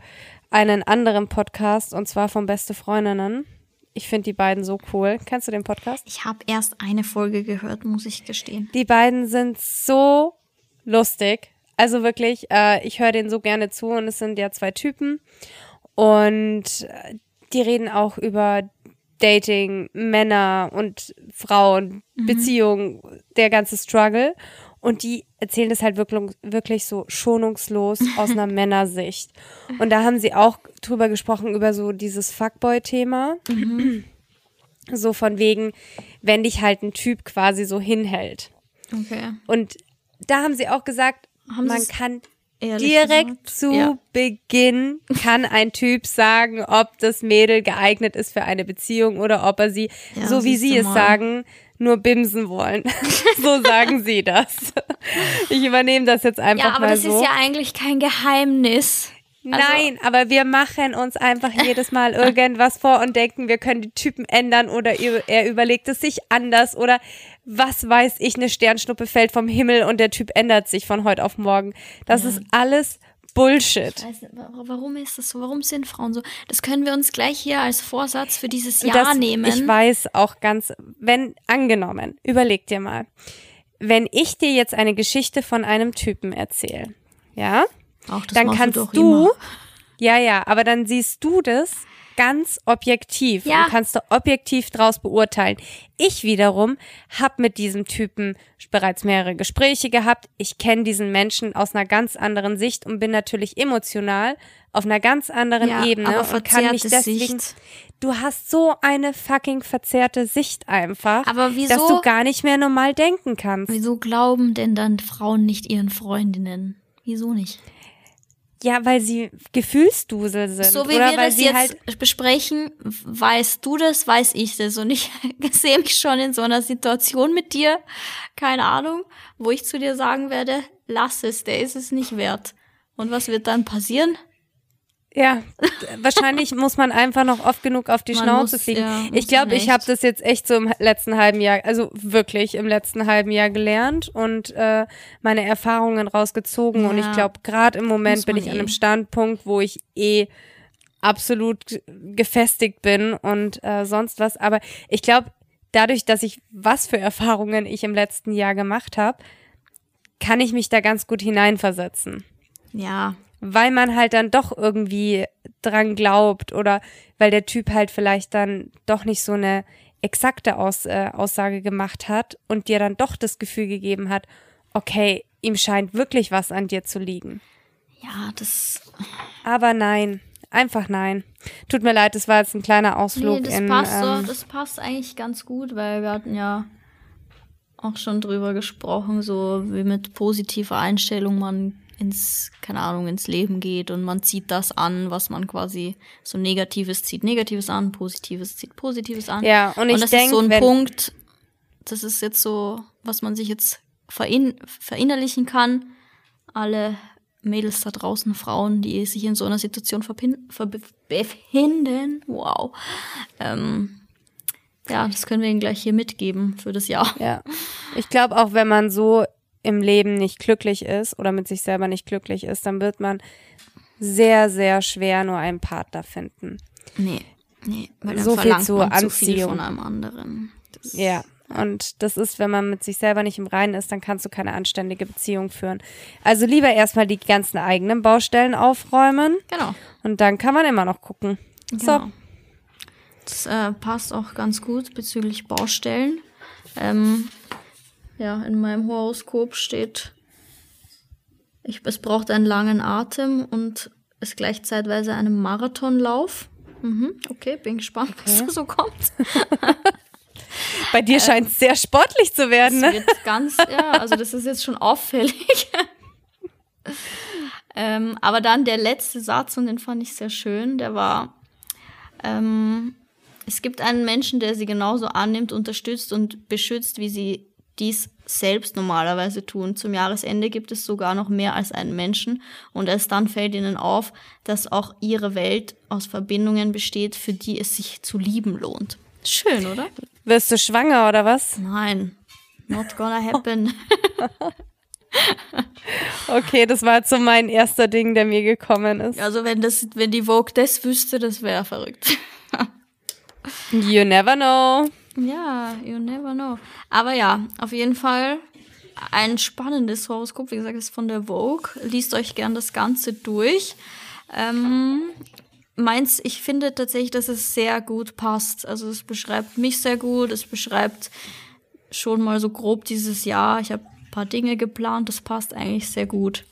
einen anderen Podcast und zwar von Beste Freundinnen. Ich finde die beiden so cool. Kennst du den Podcast? Ich habe erst eine Folge gehört, muss ich gestehen. Die beiden sind so lustig. Also wirklich, äh, ich höre denen so gerne zu und es sind ja zwei Typen und äh, die reden auch über Dating, Männer und Frauen, mhm. Beziehungen, der ganze Struggle. Und die erzählen das halt wirklich, wirklich so schonungslos aus einer Männersicht. Und da haben sie auch drüber gesprochen, über so dieses Fuckboy-Thema. Mhm. So von wegen, wenn dich halt ein Typ quasi so hinhält. Okay. Und da haben sie auch gesagt, haben man kann direkt gesagt? zu ja. Beginn kann ein Typ sagen, ob das Mädel geeignet ist für eine Beziehung oder ob er sie, ja, so wie sie es mal. sagen, nur bimsen wollen. so sagen sie das. Ich übernehme das jetzt einfach mal so. Ja, aber das ist ja eigentlich kein Geheimnis. Also, Nein, aber wir machen uns einfach jedes Mal irgendwas vor und denken, wir können die Typen ändern oder er überlegt es sich anders oder was weiß ich, eine Sternschnuppe fällt vom Himmel und der Typ ändert sich von heute auf morgen. Das ja. ist alles Bullshit. Nicht, warum ist das so? Warum sind Frauen so? Das können wir uns gleich hier als Vorsatz für dieses Jahr das, nehmen. Ich weiß auch ganz, wenn angenommen, überleg dir mal, wenn ich dir jetzt eine Geschichte von einem Typen erzähle, ja, Ach, dann kannst du, du ja, ja, aber dann siehst du das ganz objektiv ja. und kannst du objektiv draus beurteilen. Ich wiederum habe mit diesem Typen bereits mehrere Gespräche gehabt. Ich kenne diesen Menschen aus einer ganz anderen Sicht und bin natürlich emotional auf einer ganz anderen ja, Ebene und kann mich deswegen. Sicht. Du hast so eine fucking verzerrte Sicht einfach, aber wieso, dass du gar nicht mehr normal denken kannst. Wieso glauben denn dann Frauen nicht ihren Freundinnen? Wieso nicht? Ja, weil sie Gefühlsdusel sind. So wie oder wir weil das jetzt halt besprechen, weißt du das, weiß ich das. Und ich sehe mich schon in so einer Situation mit dir, keine Ahnung, wo ich zu dir sagen werde, lass es, der ist es nicht wert. Und was wird dann passieren? Ja, wahrscheinlich muss man einfach noch oft genug auf die man Schnauze muss, fliegen. Ja, ich glaube, ich habe das jetzt echt so im letzten halben Jahr, also wirklich im letzten halben Jahr gelernt und äh, meine Erfahrungen rausgezogen. Ja, und ich glaube, gerade im Moment bin ich eh. an einem Standpunkt, wo ich eh absolut gefestigt bin und äh, sonst was. Aber ich glaube, dadurch, dass ich was für Erfahrungen ich im letzten Jahr gemacht habe, kann ich mich da ganz gut hineinversetzen. Ja, weil man halt dann doch irgendwie dran glaubt oder weil der Typ halt vielleicht dann doch nicht so eine exakte Aus, äh, Aussage gemacht hat und dir dann doch das Gefühl gegeben hat, okay, ihm scheint wirklich was an dir zu liegen. Ja, das. Aber nein. Einfach nein. Tut mir leid, das war jetzt ein kleiner Ausflug Nee, das in. passt ähm, so, das passt eigentlich ganz gut, weil wir hatten ja auch schon drüber gesprochen, so wie mit positiver Einstellung man ins, keine Ahnung, ins Leben geht und man zieht das an, was man quasi so Negatives zieht Negatives an, Positives zieht Positives an. Ja, und ich das denk, ist so ein Punkt, das ist jetzt so, was man sich jetzt verin verinnerlichen kann. Alle Mädels da draußen, Frauen, die sich in so einer Situation befinden, wow. Ähm, ja, das können wir Ihnen gleich hier mitgeben für das Jahr. Ja. Ich glaube auch, wenn man so im Leben nicht glücklich ist oder mit sich selber nicht glücklich ist, dann wird man sehr, sehr schwer nur einen Partner finden. Nee, nee, weil dann So viel zu man zu viel Anziehung. von einem anderen. Das, Ja. Und das ist, wenn man mit sich selber nicht im Reinen ist, dann kannst du keine anständige Beziehung führen. Also lieber erstmal die ganzen eigenen Baustellen aufräumen Genau. und dann kann man immer noch gucken. So. Genau. Das äh, passt auch ganz gut bezüglich Baustellen. Ähm, ja, in meinem Horoskop steht, ich, es braucht einen langen Atem und es gleicht zeitweise einem Marathonlauf. Mhm, okay, bin gespannt, was da so kommt. Bei dir scheint es sehr sportlich zu werden, Das ne? wird ganz, ja, also das ist jetzt schon auffällig. ähm, aber dann der letzte Satz, und den fand ich sehr schön, der war, ähm, es gibt einen Menschen, der sie genauso annimmt, unterstützt und beschützt, wie sie dies selbst normalerweise tun. Zum Jahresende gibt es sogar noch mehr als einen Menschen und erst dann fällt ihnen auf, dass auch ihre Welt aus Verbindungen besteht, für die es sich zu lieben lohnt. Schön, oder? Wirst du schwanger oder was? Nein, not gonna happen. Okay, das war jetzt so mein erster Ding, der mir gekommen ist. Also wenn das, wenn die Vogue das wüsste, das wäre verrückt. You never know. Ja, you never know. Aber ja, auf jeden Fall ein spannendes Horoskop. Wie gesagt, ist von der Vogue. Liest euch gern das Ganze durch. Ähm, meins, ich finde tatsächlich, dass es sehr gut passt. Also es beschreibt mich sehr gut. Es beschreibt schon mal so grob dieses Jahr. Ich habe ein paar Dinge geplant. Das passt eigentlich sehr gut.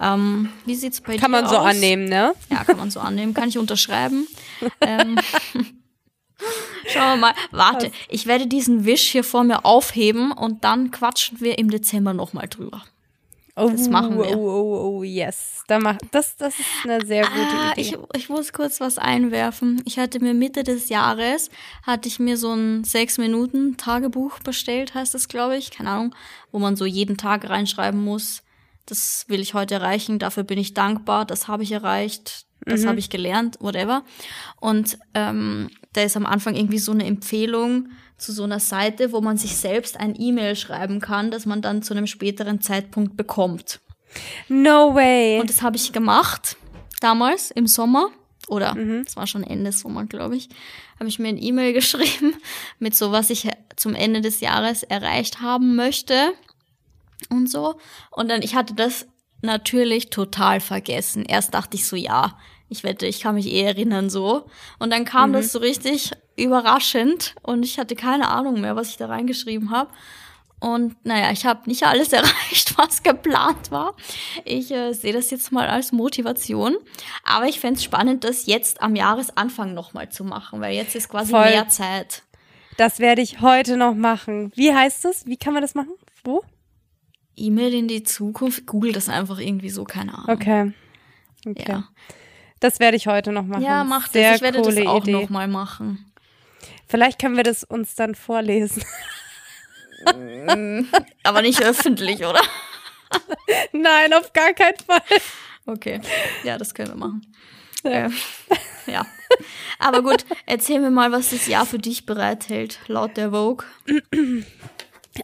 Ähm, wie sieht's bei dir aus? Kann man so annehmen, ne? Ja, kann man so annehmen. Kann ich unterschreiben. ähm, schauen wir mal. Warte, ich werde diesen Wisch hier vor mir aufheben und dann quatschen wir im Dezember nochmal drüber. Oh, Das machen wir. Oh, oh, oh, yes. Da mach, das, das ist eine sehr gute Ah, Idee. ich, ich muss kurz was einwerfen. Ich hatte mir Mitte des Jahres, hatte ich mir so ein sechs Minuten Tagebuch bestellt, heißt das, glaube ich. Keine Ahnung, wo man so jeden Tag reinschreiben muss. Das will ich heute erreichen, dafür bin ich dankbar, das habe ich erreicht, das habe ich gelernt, whatever. Und ähm, da ist am Anfang irgendwie so eine Empfehlung zu so einer Seite, wo man sich selbst ein E-Mail schreiben kann, das man dann zu einem späteren Zeitpunkt bekommt. no way. Und das habe ich gemacht, damals im Sommer. Oder es war schon Ende Sommer, glaube ich. Habe ich mir ein E-Mail geschrieben mit so, was ich zum Ende des Jahres erreicht haben möchte und so. Und dann, ich hatte das natürlich total vergessen. Erst dachte ich so, ja, ich wette, ich kann mich eh erinnern so. Und dann kam das so richtig überraschend und ich hatte keine Ahnung mehr, was ich da reingeschrieben habe. Und naja, ich habe nicht alles erreicht, was geplant war. Ich äh, sehe das jetzt mal als Motivation. Aber ich fänd's spannend, das jetzt am Jahresanfang nochmal zu machen, weil jetzt ist quasi Voll. mehr Zeit. Das werde ich heute noch machen. Wie heißt das? Wie kann man das machen? Wo? E-Mail in die Zukunft, google das einfach irgendwie so, keine Ahnung. Okay. Okay. Ja, Das werde ich heute noch machen. ja mach Sehr das. Ich werde das auch Idee. nochmal machen. Vielleicht können wir das uns dann vorlesen. Aber nicht öffentlich, oder? Nein, auf gar keinen Fall. Okay, ja, das können wir machen. Ja. ja. Aber gut, erzähl mir mal, was das Jahr für dich bereithält, laut der Vogue.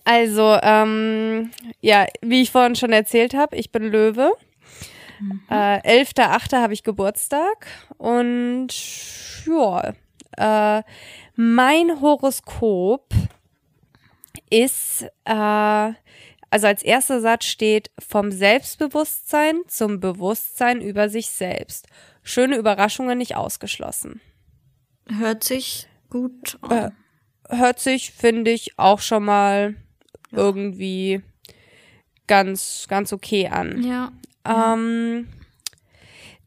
Also, ähm, ja, wie ich vorhin schon erzählt habe, ich bin Löwe. Äh, 11.8. habe ich Geburtstag und ja, äh, mein Horoskop ist, äh, also als erster Satz steht vom Selbstbewusstsein zum Bewusstsein über sich selbst. Schöne Überraschungen nicht ausgeschlossen. Hört sich gut Äh, an. hört sich, finde ich, auch schon mal irgendwie ganz, ganz okay an. Ja. Ähm,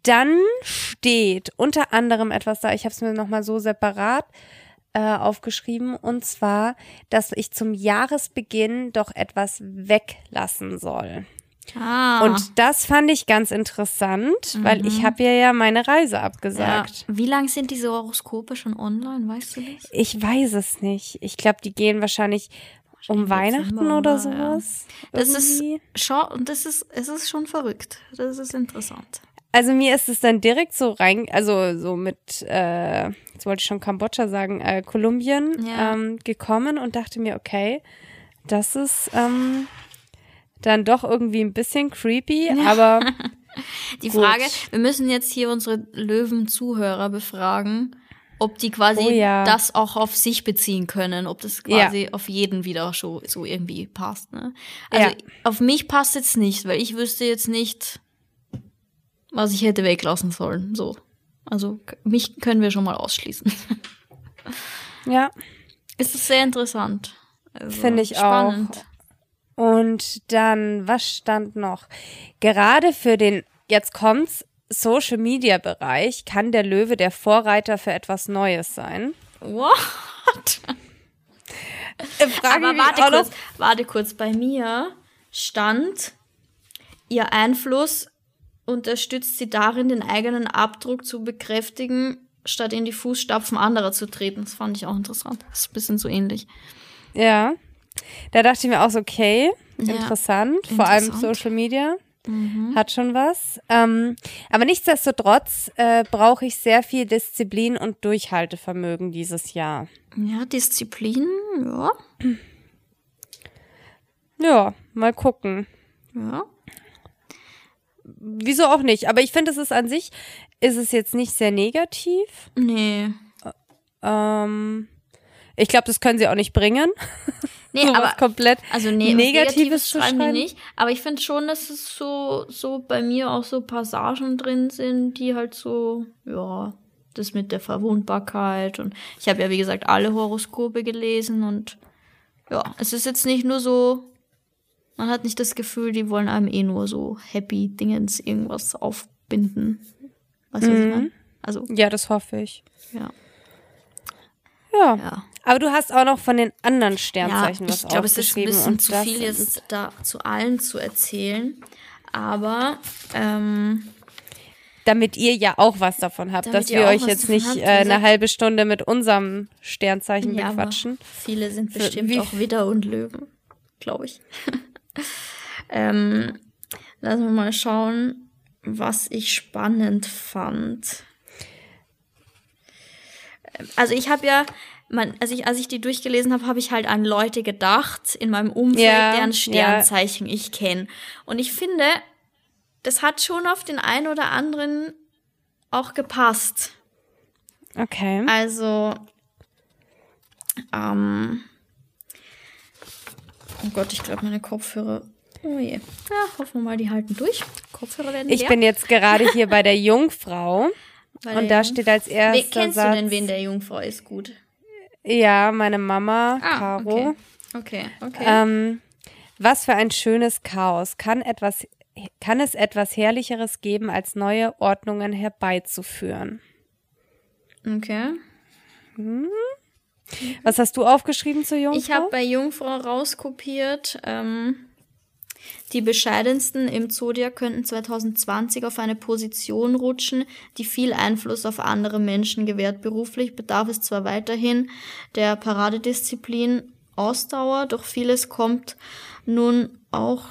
dann steht unter anderem etwas da, ich habe es mir nochmal so separat äh, aufgeschrieben, und zwar, dass ich zum Jahresbeginn doch etwas weglassen soll. Ah. Und das fand ich ganz interessant, weil ich habe ja ja meine Reise ja. abgesagt. Wie lang sind diese Horoskope schon online, weißt du das? Ich weiß es nicht. Ich glaube, die gehen wahrscheinlich um Weihnachten oder ja. sowas. Das ist irgendwie. schau, und das ist es ist schon verrückt. Das ist interessant. Also mir ist es dann direkt so rein, also so mit, äh, jetzt wollte ich schon Kambodscha sagen, äh, Kolumbien Ja. ähm, gekommen und dachte mir, okay, das ist ähm, dann doch irgendwie ein bisschen creepy, aber Die Gut. Frage, wir müssen jetzt hier unsere Löwen-Zuhörer befragen, ob die quasi Oh ja. das auch auf sich beziehen können, ob das quasi auf jeden wieder so, so irgendwie passt. Ne? Also Ja. auf mich passt jetzt nicht, weil ich wüsste jetzt nicht, was ich hätte weglassen sollen. So. Also mich können wir schon mal ausschließen. ja, Es ist sehr interessant. Also, Finde ich spannend. auch. Und dann, was stand noch? Gerade für den, jetzt kommt's, Social Media Bereich kann der Löwe der Vorreiter für etwas Neues sein. What? Äh, Frage Aber warte kurz, warte kurz. Bei mir stand, ihr Einfluss unterstützt sie darin, den eigenen Abdruck zu bekräftigen, statt in die Fußstapfen anderer zu treten. Das fand ich auch interessant. Das ist ein bisschen so ähnlich. Ja. Da dachte ich mir auch so, okay, Ja, interessant. Vor allem interessant. Social Media hat schon was. Ähm, aber nichtsdestotrotz äh, brauche ich sehr viel Disziplin und Durchhaltevermögen dieses Jahr. Ja, Disziplin, ja, Ja, mal gucken. ja. Wieso auch nicht? Aber ich finde, es ist an sich, ist es jetzt nicht sehr negativ. Nee. Ähm, ich glaube, das können sie auch nicht bringen. Nee, aber komplett Also nee, Negatives Negatives schreiben die nicht. Aber ich finde schon, dass es so, so bei mir auch so Passagen drin sind, die halt so, ja, das mit der Verwundbarkeit und ich habe ja wie gesagt alle Horoskope gelesen und ja, es ist jetzt nicht nur so, man hat nicht das Gefühl, die wollen einem eh nur so happy Dingens irgendwas aufbinden. Was ich meine? Also, Ja, das hoffe ich. ja. Ja. Ja. Aber du hast auch noch von den anderen Ja, Sternzeichen was ich glaube, es ist ein aufgeschrieben. bisschen zu das viel jetzt da zu allen zu erzählen. Aber ähm, damit ihr ja auch was davon habt, dass wir euch jetzt nicht habt, äh, eine halbe Stunde mit unserem Sternzeichen ja, bequatschen. viele sind bestimmt wie- auch Widder und Löwen, glaube ich. ähm, lassen wir mal schauen, was ich spannend fand. Also ich habe ja, man, als ich, als ich die durchgelesen habe, habe ich halt an Leute gedacht in meinem Umfeld, Ja, deren ja. Sternzeichen ich kenne. Und ich finde, das hat schon auf den einen oder anderen auch gepasst. Okay. Also, ähm, oh Gott, ich glaube, meine Kopfhörer. Oh je. Ja, hoffen wir mal, die halten durch. Kopfhörer werden Ich leer. bin jetzt gerade hier bei der Jungfrau Bei und da steht als Wen, erster kennst Satz, du denn, wen der Jungfrau ist? Gut. ja, meine Mama, Ah, Caro. okay. Okay, okay. Ähm, was für ein schönes Chaos. Kann etwas, kann es etwas Herrlicheres geben, als neue Ordnungen herbeizuführen? okay. Was hast du aufgeschrieben zur Jungfrau? Ich habe bei Jungfrau rauskopiert, ähm, die bescheidensten im Zodiac könnten 2020 auf eine Position rutschen, die viel Einfluss auf andere Menschen gewährt. Beruflich bedarf es zwar weiterhin der Paradedisziplin Ausdauer, doch vieles kommt nun auch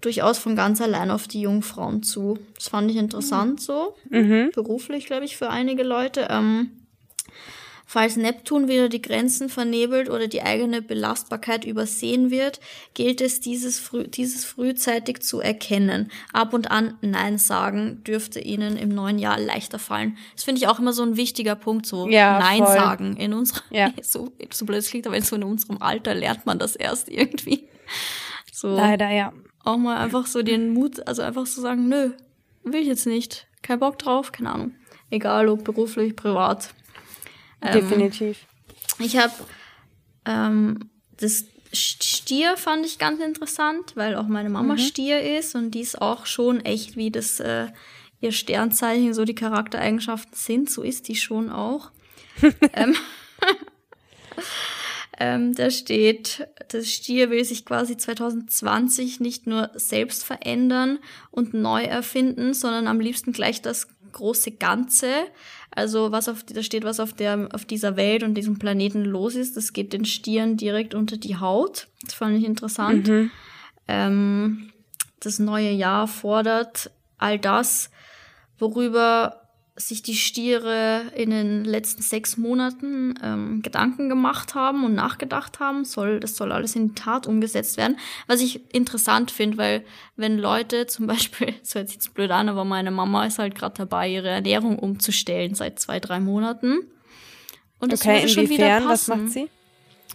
durchaus von ganz allein auf die Jungfrauen zu. Das fand ich interessant so. Beruflich, glaube ich, für einige Leute. Ähm, Falls Neptun wieder die Grenzen vernebelt oder die eigene Belastbarkeit übersehen wird, gilt es, dieses, früh, dieses frühzeitig zu erkennen. Ab und an Nein sagen dürfte ihnen im neuen Jahr leichter fallen. Das finde ich auch immer so ein wichtiger Punkt, so Ja, Nein voll. sagen. In unserem, Ja. so, so blöd klingt, aber so in unserem Alter lernt man das erst irgendwie. So Leider, ja. auch mal einfach so den Mut, also einfach so sagen, nö, will ich jetzt nicht. Kein Bock drauf, keine Ahnung. Egal ob beruflich, privat. Ähm, Definitiv. Ich habe ähm, das Stier fand ich ganz interessant, weil auch meine Mama Stier ist und die ist auch schon echt wie das äh, ihr Sternzeichen so die Charaktereigenschaften sind, so ist die schon auch. ähm, ähm, da steht, das Stier will sich quasi 2020 nicht nur selbst verändern und neu erfinden, sondern am liebsten gleich das große Ganze. Also was auf, da steht, was auf der, auf dieser Welt und diesem Planeten los ist. Das geht den Stieren direkt unter die Haut. Das fand ich interessant. Mhm. Ähm, das neue Jahr fordert all das, worüber sich die Stiere in den letzten sechs Monaten ähm, Gedanken gemacht haben und nachgedacht haben, soll, das soll alles in die Tat umgesetzt werden. Was ich interessant finde, weil wenn Leute zum Beispiel, so hört sich jetzt blöd an, aber meine Mama ist halt gerade dabei, ihre Ernährung umzustellen seit zwei, drei Monaten. Und das okay, würde schon wieder passen. Was macht sie?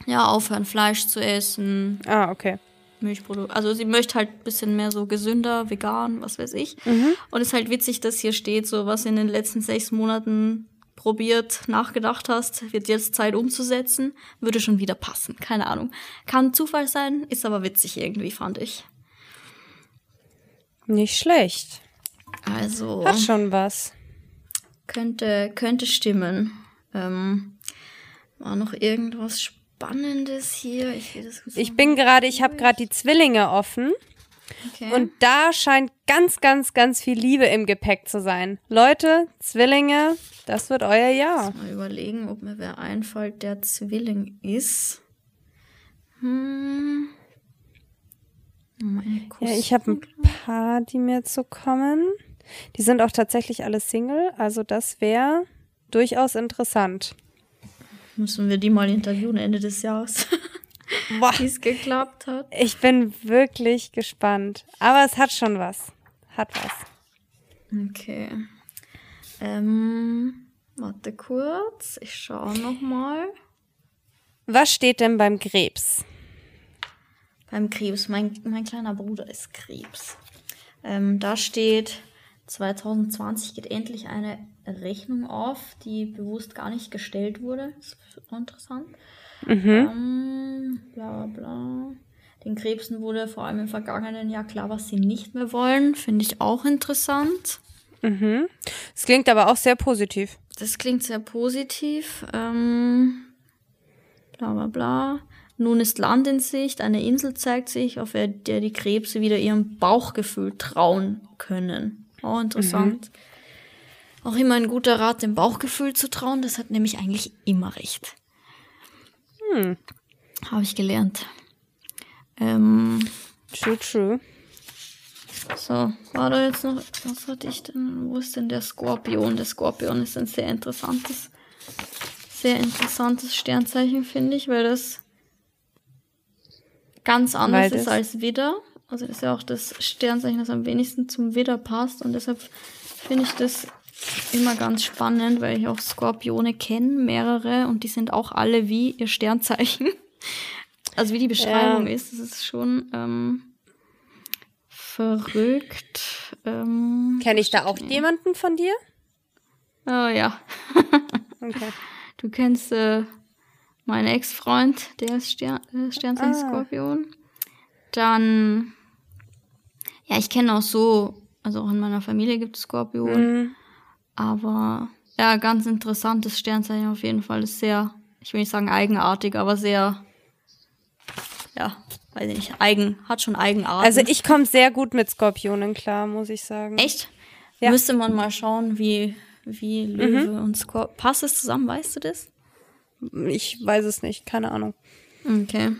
Ja, aufhören, Fleisch zu essen. Ah, okay. Milchprodukte. Also sie möchte halt ein bisschen mehr so gesünder, vegan, was weiß ich. Mhm. Und es ist halt witzig, dass hier steht, so was in den letzten sechs Monaten probiert, nachgedacht hast, wird jetzt Zeit umzusetzen, würde schon wieder passen. Keine Ahnung. Kann Zufall sein, ist aber witzig irgendwie, fand ich. Nicht schlecht. Also. Hat schon was. Könnte, könnte stimmen. Ähm, war noch irgendwas Spannendes? Spannendes hier. Ich, ich bin gerade, ich habe gerade die Zwillinge offen. Okay. Und da scheint ganz, ganz, ganz viel Liebe im Gepäck zu sein. Leute, Zwillinge, das wird euer Jahr. Mal überlegen, ob mir wer einfällt, der Zwilling ist. Hm. Ja, ich habe ein paar, die mir zu kommen. Die sind auch tatsächlich alle Single, also das wäre durchaus interessant. Müssen wir die mal interviewen Ende des Jahres. Wie es geklappt hat. Ich bin wirklich gespannt. Aber es hat schon was. Hat was. Okay. Ähm, warte kurz. Ich schaue noch mal. Was steht denn beim Krebs? Beim Krebs. Mein, mein kleiner Bruder ist Krebs. Ähm, da steht 2020 geht endlich eine Rechnung auf, die bewusst gar nicht gestellt wurde. Das ist interessant. Mhm. Ähm, bla bla. Den Krebsen wurde vor allem im vergangenen Jahr klar, was sie nicht mehr wollen. Finde ich auch interessant. Mhm. Das klingt aber auch sehr positiv. Das klingt sehr positiv. Ähm, bla bla bla. Nun ist Land in Sicht, eine Insel zeigt sich, auf der die Krebse wieder ihrem Bauchgefühl trauen können. Oh, interessant. Mhm. Auch immer ein guter Rat, dem Bauchgefühl zu trauen. Das hat nämlich eigentlich immer recht. Hm. Habe ich gelernt. Ähm, true, true. So, war da jetzt noch, was hatte ich denn? Wo ist denn der Skorpion? Der Skorpion ist ein sehr interessantes, sehr interessantes Sternzeichen, finde ich, weil das ganz anders ist als Widder. Also das ist ja auch das Sternzeichen, das am wenigsten zum Widder passt. Und deshalb finde ich das immer ganz spannend, weil ich auch Skorpione kenne, mehrere, und die sind auch alle wie ihr Sternzeichen. Also wie die Beschreibung ja. ist, das ist schon ähm, verrückt. Ähm, Kenne ich da auch jemanden von dir? Oh ja. okay. Du kennst äh, meinen Ex-Freund, der ist Stern, äh, Sternzeichen ah. Skorpion. Dann ja, ich kenne auch so, also auch in meiner Familie gibt es Skorpion. Mhm. Aber ja, ganz interessantes Sternzeichen auf jeden Fall. Ist sehr, ich will nicht sagen eigenartig, aber sehr, ja, weiß ich nicht, eigen, hat schon Eigenart. Also ich komme sehr gut mit Skorpionen klar, muss ich sagen. Echt? Ja. Müsste man mal schauen, wie, wie Löwe mhm. und Skorpion. Passt es zusammen, weißt du das? Ich weiß es nicht, keine Ahnung. Okay.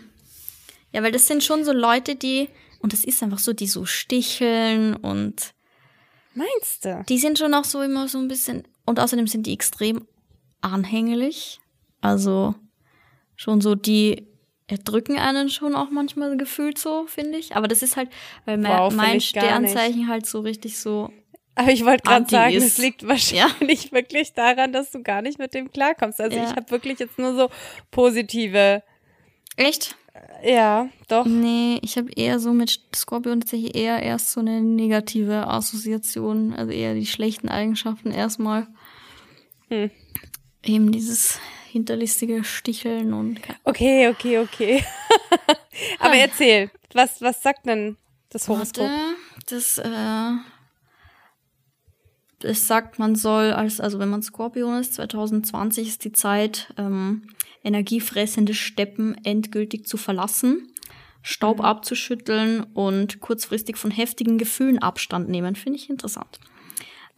Ja, weil das sind schon so Leute, die und es ist einfach so, die so sticheln und. Meinst du? Die sind schon auch so immer so ein bisschen. Und außerdem sind die extrem anhänglich. Also schon so, die erdrücken einen schon auch manchmal gefühlt so, finde ich. Aber das ist halt, weil wow, mein Sternzeichen halt so richtig so. Aber ich wollte gerade sagen, es liegt wahrscheinlich ja? wirklich daran, dass du gar nicht mit dem klarkommst. Also ja. ich habe wirklich jetzt nur so positive. Echt? Ja, doch. Nee, ich habe eher so mit Skorpion tatsächlich eher erst so eine negative Assoziation, also eher die schlechten Eigenschaften erstmal. Hm. Eben dieses hinterlistige Sticheln und. Okay, okay, okay. Aber erzähl, was, was sagt denn das Horoskop? Warte, das, äh, es sagt, man soll, als, also wenn man Skorpion ist, 2020 ist die Zeit, ähm, energiefressende Steppen endgültig zu verlassen, Staub Mhm. abzuschütteln und kurzfristig von heftigen Gefühlen Abstand nehmen. Finde ich interessant.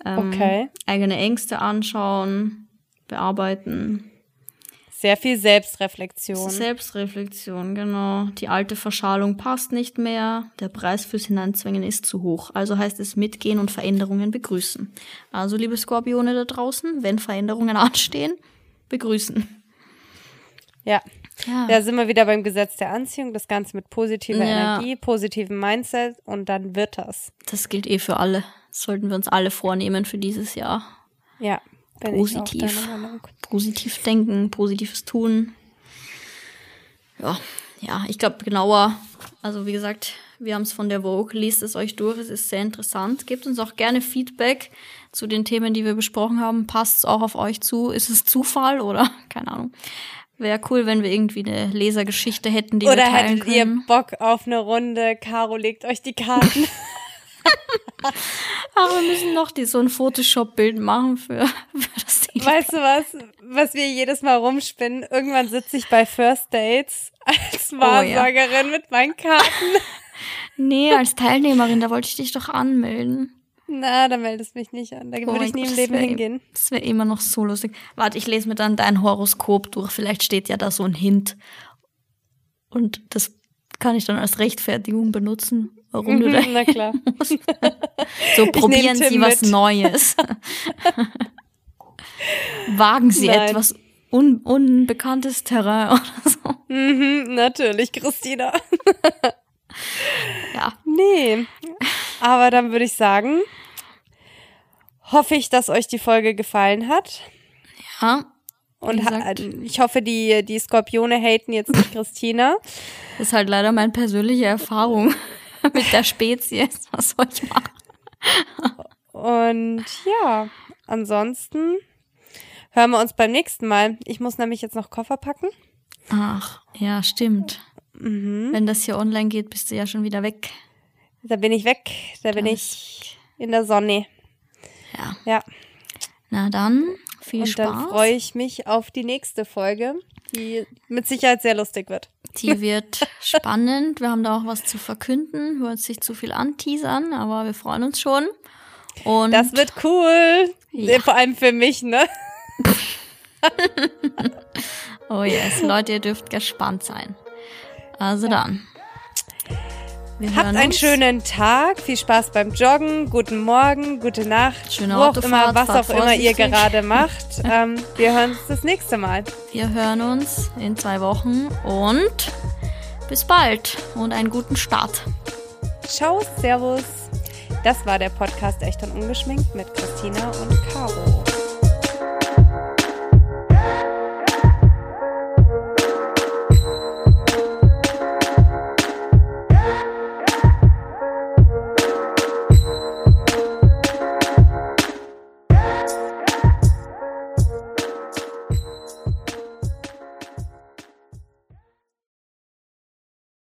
Ähm, Okay. Eigene Ängste anschauen, bearbeiten. Sehr viel Selbstreflexion. Selbstreflexion, genau. Die alte Verschalung passt nicht mehr. Der Preis fürs Hineinzwängen ist zu hoch. Also heißt es mitgehen und Veränderungen begrüßen. Also, liebe Skorpione da draußen, wenn Veränderungen anstehen, begrüßen. ja. Ja. Da sind wir wieder beim Gesetz der Anziehung, das Ganze mit positiver Ja. Energie, positivem Mindset und dann wird das. Das gilt eh für alle. Das sollten wir uns alle vornehmen für dieses Jahr. Ja, bin Positiv. Positiv denken, positives tun. Ja, ja, ich glaube genauer. Also wie gesagt, wir haben es von der Vogue, liest es euch durch, es ist sehr interessant. Gebt uns auch gerne Feedback zu den Themen, die wir besprochen haben. Passt es auch auf euch zu? Ist es Zufall oder keine Ahnung? Wäre cool, wenn wir irgendwie eine Lesergeschichte hätten, die Oder wir teilen hättet ihr können. Bock auf eine Runde? Caro legt euch die Karten. Aber wir müssen noch die, so ein Photoshop-Bild machen für, für das Ding. weißt du was, was wir jedes Mal rumspinnen? Irgendwann sitze ich bei First Dates als Oh Wahrsagerin mit meinen Karten. Nee, als Teilnehmerin, da wollte ich dich doch anmelden. Na, da meldest mich nicht an. Da Oh würde ich nie im Leben hingehen. Das wäre immer noch so lustig. Warte, ich lese mir dann dein Horoskop durch. Vielleicht steht ja da so ein Hint. Und das kann ich dann als Rechtfertigung benutzen, warum du da Mhm, Na klar. so probieren Sie was mit. Neues. Wagen Sie Nein. etwas un unbekanntes Terrain oder so. Mhm, natürlich, Christina. Ja, Nee. Aber dann würde ich sagen, hoffe ich, dass euch die Folge gefallen hat. ja. Und gesagt. ich hoffe, die, die Skorpione haten jetzt nicht Christina. Das ist halt leider meine persönliche Erfahrung mit der Spezies. Was soll ich machen? Und ja, ansonsten hören wir uns beim nächsten Mal. Ich muss nämlich jetzt noch Koffer packen. Ach, ja, stimmt. Mhm. Wenn das hier online geht, bist du ja schon wieder weg. Da bin ich weg. Da bin Das- ich in der Sonne. Ja. Ja. Na dann, viel Und Spaß. dann freue ich mich auf die nächste Folge, die mit Sicherheit sehr lustig wird. Die wird spannend. Wir haben da auch was zu verkünden. Uns nicht zu viel anteasern, aber wir freuen uns schon. Und Das wird cool. Ja. Vor allem für mich, ne? oh yes, Leute, ihr dürft gespannt sein. Also dann. Wir Habt einen uns. schönen Tag, viel Spaß beim Joggen, guten Morgen, gute Nacht, Schöne wo auch immer, was auch immer ihr gerade macht. ähm, wir hören uns das nächste Mal. Wir hören uns in zwei Wochen und bis bald und einen guten Start. Ciao, Servus. Das war der Podcast Echt und Ungeschminkt mit Christina und